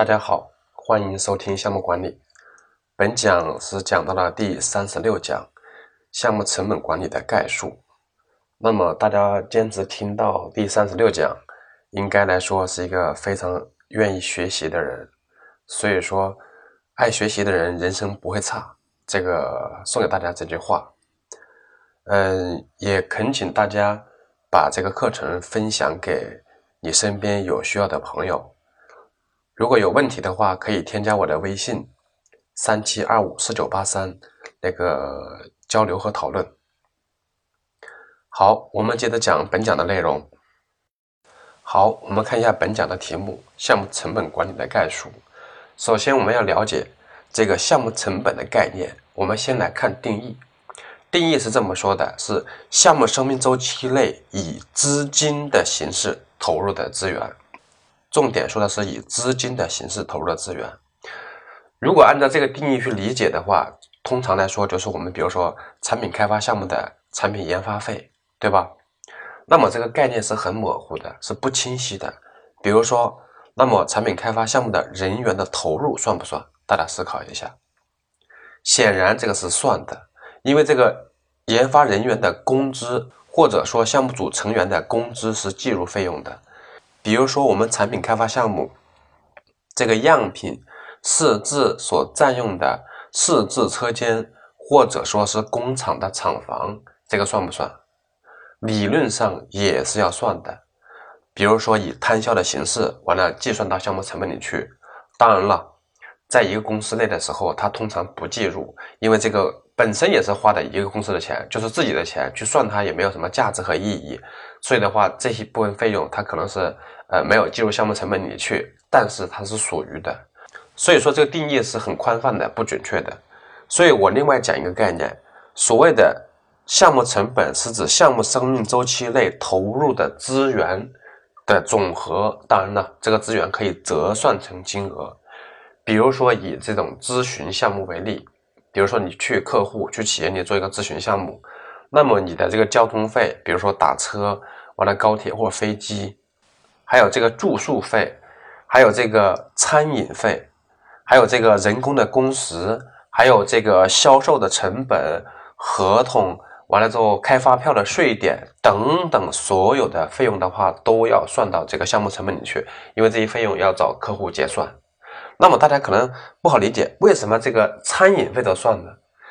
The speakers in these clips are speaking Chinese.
大家好，欢迎收听项目管理。本讲是讲到了第三十六讲，项目成本管理的概述。那么大家坚持听到第三十六讲，应该来说是一个非常愿意学习的人。所以说，爱学习的人人生不会差。这个送给大家这句话。嗯，也恳请大家把这个课程分享给你身边有需要的朋友。如果有问题的话，可以添加我的微信三七二五四九八三，那个交流和讨论。好，我们接着讲本讲的内容。好，我们看一下本讲的题目：项目成本管理的概述。首先，我们要了解这个项目成本的概念。我们先来看定义。定义是这么说的：是项目生命周期内以资金的形式投入的资源。重点说的是以资金的形式投入的资源。如果按照这个定义去理解的话，通常来说就是我们比如说产品开发项目的产品研发费，对吧？那么这个概念是很模糊的，是不清晰的。比如说，那么产品开发项目的人员的投入算不算？大家思考一下。显然这个是算的，因为这个研发人员的工资或者说项目组成员的工资是计入费用的。比如说，我们产品开发项目这个样品试制所占用的试制车间，或者说是工厂的厂房，这个算不算？理论上也是要算的。比如说，以摊销的形式完了计算到项目成本里去。当然了，在一个公司内的时候，它通常不计入，因为这个本身也是花的一个公司的钱，就是自己的钱去算它也没有什么价值和意义。所以的话，这些部分费用它可能是呃没有计入项目成本里去，但是它是属于的。所以说这个定义是很宽泛的，不准确的。所以我另外讲一个概念，所谓的项目成本是指项目生命周期内投入的资源的总和。当然了，这个资源可以折算成金额。比如说以这种咨询项目为例，比如说你去客户去企业里做一个咨询项目。那么你的这个交通费，比如说打车完了高铁或飞机，还有这个住宿费，还有这个餐饮费，还有这个人工的工时，还有这个销售的成本、合同完了之后开发票的税点等等，所有的费用的话都要算到这个项目成本里去，因为这些费用要找客户结算。那么大家可能不好理解，为什么这个餐饮费都算呢？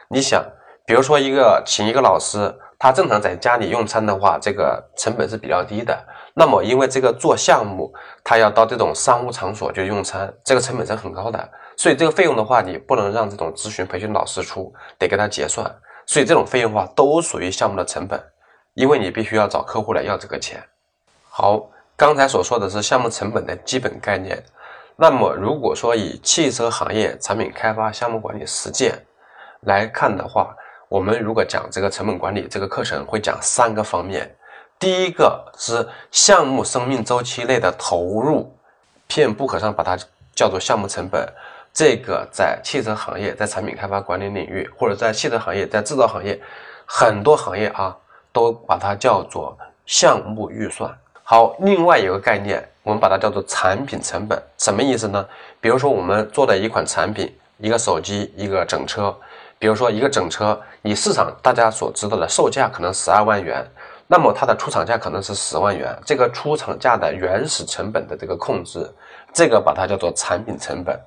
你想。比如说，一个请一个老师，他正常在家里用餐的话，这个成本是比较低的。那么，因为这个做项目，他要到这种商务场所去用餐，这个成本是很高的。所以，这个费用的话，你不能让这种咨询培训老师出，得给他结算。所以，这种费用的话，都属于项目的成本，因为你必须要找客户来要这个钱。好，刚才所说的是项目成本的基本概念。那么，如果说以汽车行业产品开发项目管理实践来看的话，我们如果讲这个成本管理这个课程，会讲三个方面。第一个是项目生命周期内的投入，片不可上把它叫做项目成本。这个在汽车行业，在产品开发管理领域，或者在汽车行业，在制造行业，很多行业啊，都把它叫做项目预算。好，另外有个概念，我们把它叫做产品成本，什么意思呢？比如说我们做的一款产品，一个手机，一个整车。比如说一个整车，以市场大家所知道的售价可能十二万元，那么它的出厂价可能是十万元。这个出厂价的原始成本的这个控制，这个把它叫做产品成本。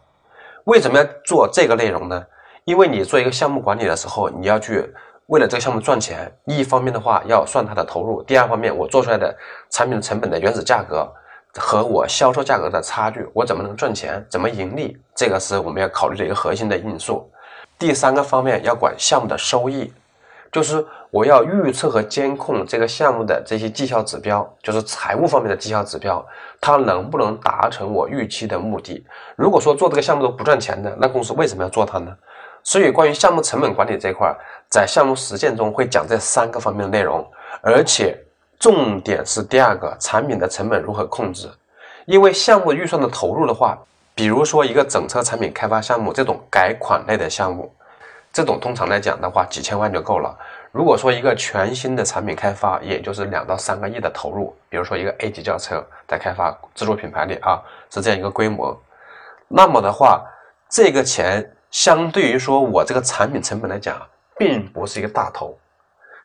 为什么要做这个内容呢？因为你做一个项目管理的时候，你要去为了这个项目赚钱，一方面的话要算它的投入，第二方面我做出来的产品成本的原始价格和我销售价格的差距，我怎么能赚钱，怎么盈利，这个是我们要考虑的一个核心的因素。第三个方面要管项目的收益，就是我要预测和监控这个项目的这些绩效指标，就是财务方面的绩效指标，它能不能达成我预期的目的？如果说做这个项目都不赚钱的，那公司为什么要做它呢？所以关于项目成本管理这块，在项目实践中会讲这三个方面的内容，而且重点是第二个产品的成本如何控制，因为项目预算的投入的话。比如说一个整车产品开发项目这种改款类的项目，这种通常来讲的话几千万就够了。如果说一个全新的产品开发，也就是两到三个亿的投入。比如说一个 A 级轿车在开发自主品牌里啊，是这样一个规模。那么的话，这个钱相对于说我这个产品成本来讲，并不是一个大头。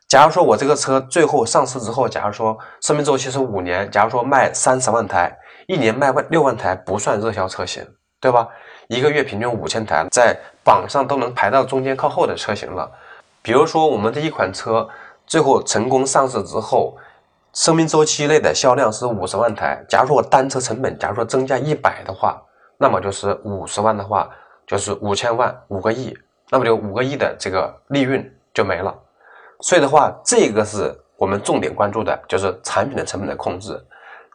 假如说我这个车最后上市之后，假如说生命周期是五年，假如说卖三十万台，一年卖万六万台不算热销车型，对吧？一个月平均五千台，在榜上都能排到中间靠后的车型了。比如说我们这一款车最后成功上市之后，生命周期内的销量是五十万台。假如说我单车成本假如说增加一百的话，那么就是五十万的话就是五千万，五个亿，那么就五个亿的这个利润就没了。所以的话，这个是我们重点关注的，就是产品的成本的控制，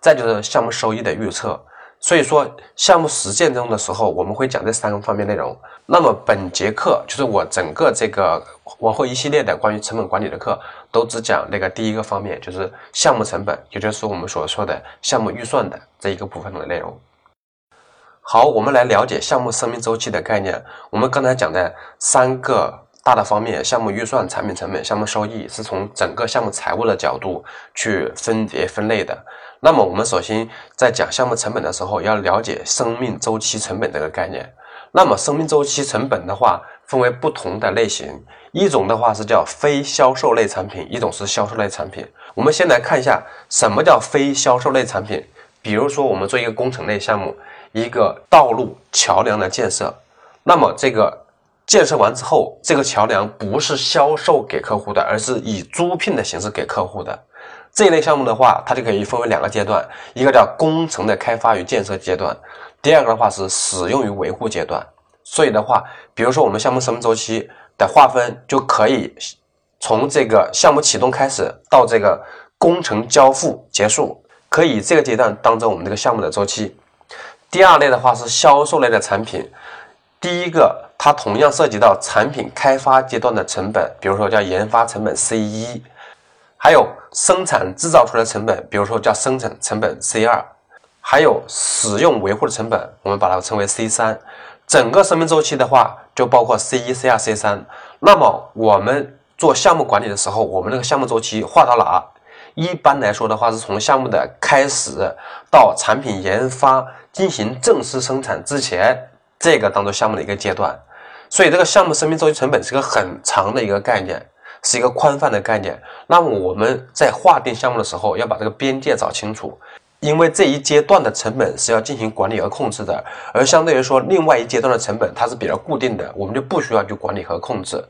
再就是项目收益的预测。所以说，项目实践中的时候，我们会讲这三个方面内容。那么本节课就是我整个这个往后一系列的关于成本管理的课，都只讲那个第一个方面，就是项目成本，也就是我们所说的项目预算的这一个部分的内容。好，我们来了解项目生命周期的概念。我们刚才讲的三个。大的方面，项目预算、产品成本、项目收益是从整个项目财务的角度去分别分类的。那么，我们首先在讲项目成本的时候，要了解生命周期成本这个概念。那么，生命周期成本的话，分为不同的类型，一种的话是叫非销售类产品，一种是销售类产品。我们先来看一下什么叫非销售类产品。比如说，我们做一个工程类项目，一个道路桥梁的建设，那么这个。建设完之后，这个桥梁不是销售给客户的，而是以租聘的形式给客户的。这一类项目的话，它就可以分为两个阶段，一个叫工程的开发与建设阶段，第二个的话是使用与维护阶段。所以的话，比如说我们项目生命周期的划分，就可以从这个项目启动开始到这个工程交付结束，可以这个阶段当做我们这个项目的周期。第二类的话是销售类的产品。第一个，它同样涉及到产品开发阶段的成本，比如说叫研发成本 C 一，还有生产制造出来的成本，比如说叫生产成本 C 二，还有使用维护的成本，我们把它称为 C 三。整个生命周期的话，就包括 C 一、C 二、C 三。那么我们做项目管理的时候，我们那个项目周期划到哪？一般来说的话，是从项目的开始到产品研发进行正式生产之前。这个当做项目的一个阶段，所以这个项目生命周期成本是个很长的一个概念，是一个宽泛的概念。那么我们在划定项目的时候，要把这个边界找清楚，因为这一阶段的成本是要进行管理和控制的，而相对于说另外一阶段的成本它是比较固定的，我们就不需要去管理和控制，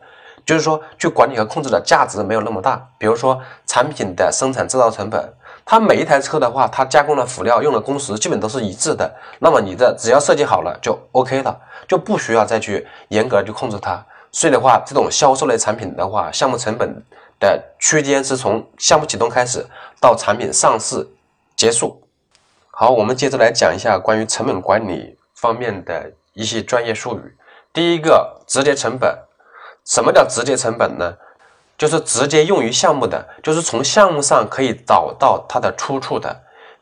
就是说去管理和控制的价值没有那么大。比如说产品的生产制造成本。它每一台车的话，它加工的辅料用的工时基本都是一致的。那么你的只要设计好了就 OK 了，就不需要再去严格去控制它。所以的话，这种销售类产品的话，项目成本的区间是从项目启动开始到产品上市结束。好，我们接着来讲一下关于成本管理方面的一些专业术语。第一个，直接成本。什么叫直接成本呢？就是直接用于项目的，就是从项目上可以找到它的出处的。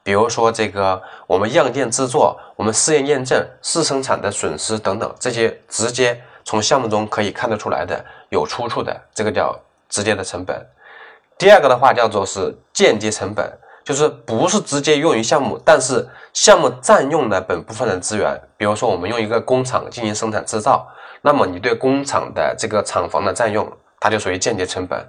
比如说这个我们样件制作、我们试验验证、试生产的损失等等，这些直接从项目中可以看得出来的、有出处的，这个叫直接的成本。第二个的话叫做是间接成本，就是不是直接用于项目，但是项目占用了本部分的资源。比如说我们用一个工厂进行生产制造，那么你对工厂的这个厂房的占用。它就属于间接成本。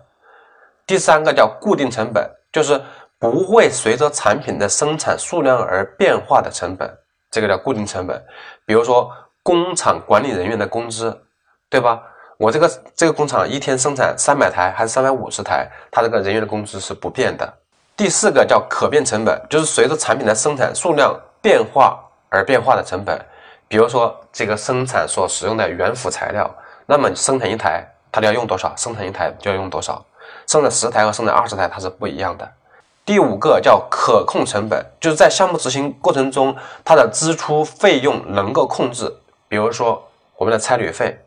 第三个叫固定成本，就是不会随着产品的生产数量而变化的成本，这个叫固定成本。比如说工厂管理人员的工资，对吧？我这个这个工厂一天生产三百台还是三百五十台，它这个人员的工资是不变的。第四个叫可变成本，就是随着产品的生产数量变化而变化的成本。比如说这个生产所使用的原辅材料，那么生产一台。它要用多少，生产一台就要用多少，生产十台和生产二十台它是不一样的。第五个叫可控成本，就是在项目执行过程中，它的支出费用能够控制，比如说我们的差旅费。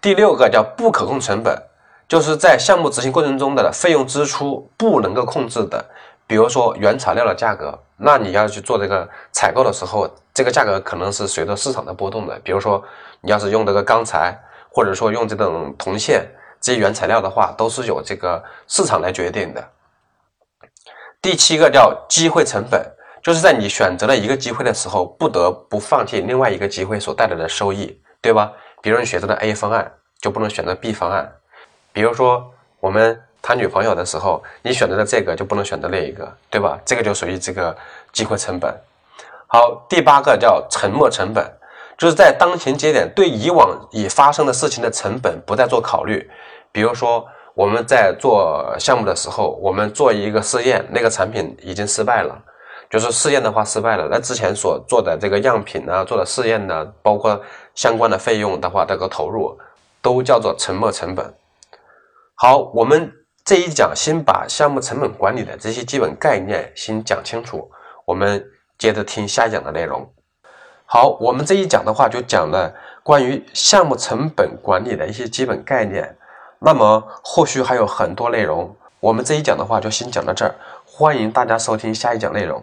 第六个叫不可控成本，就是在项目执行过程中的费用支出不能够控制的，比如说原材料的价格，那你要去做这个采购的时候，这个价格可能是随着市场的波动的，比如说你要是用这个钢材。或者说用这种铜线这些原材料的话，都是由这个市场来决定的。第七个叫机会成本，就是在你选择了一个机会的时候，不得不放弃另外一个机会所带来的收益，对吧？比如你选择了 A 方案，就不能选择 B 方案。比如说我们谈女朋友的时候，你选择了这个，就不能选择另一个，对吧？这个就属于这个机会成本。好，第八个叫沉没成本，就是在当前节点对以往已发生的事情的成本不再做考虑。比如说我们在做项目的时候，我们做一个试验，那个产品已经失败了。就是试验的话失败了，那之前所做的这个样品呢，做的试验呢，包括相关的费用的话，这个投入都叫做沉没成本。好，我们这一讲先把项目成本管理的这些基本概念先讲清楚，我们接着听下一讲的内容。好，我们这一讲的话就讲了关于项目成本管理的一些基本概念，那么后续还有很多内容，我们这一讲的话就先讲到这儿。欢迎大家收听下一讲内容。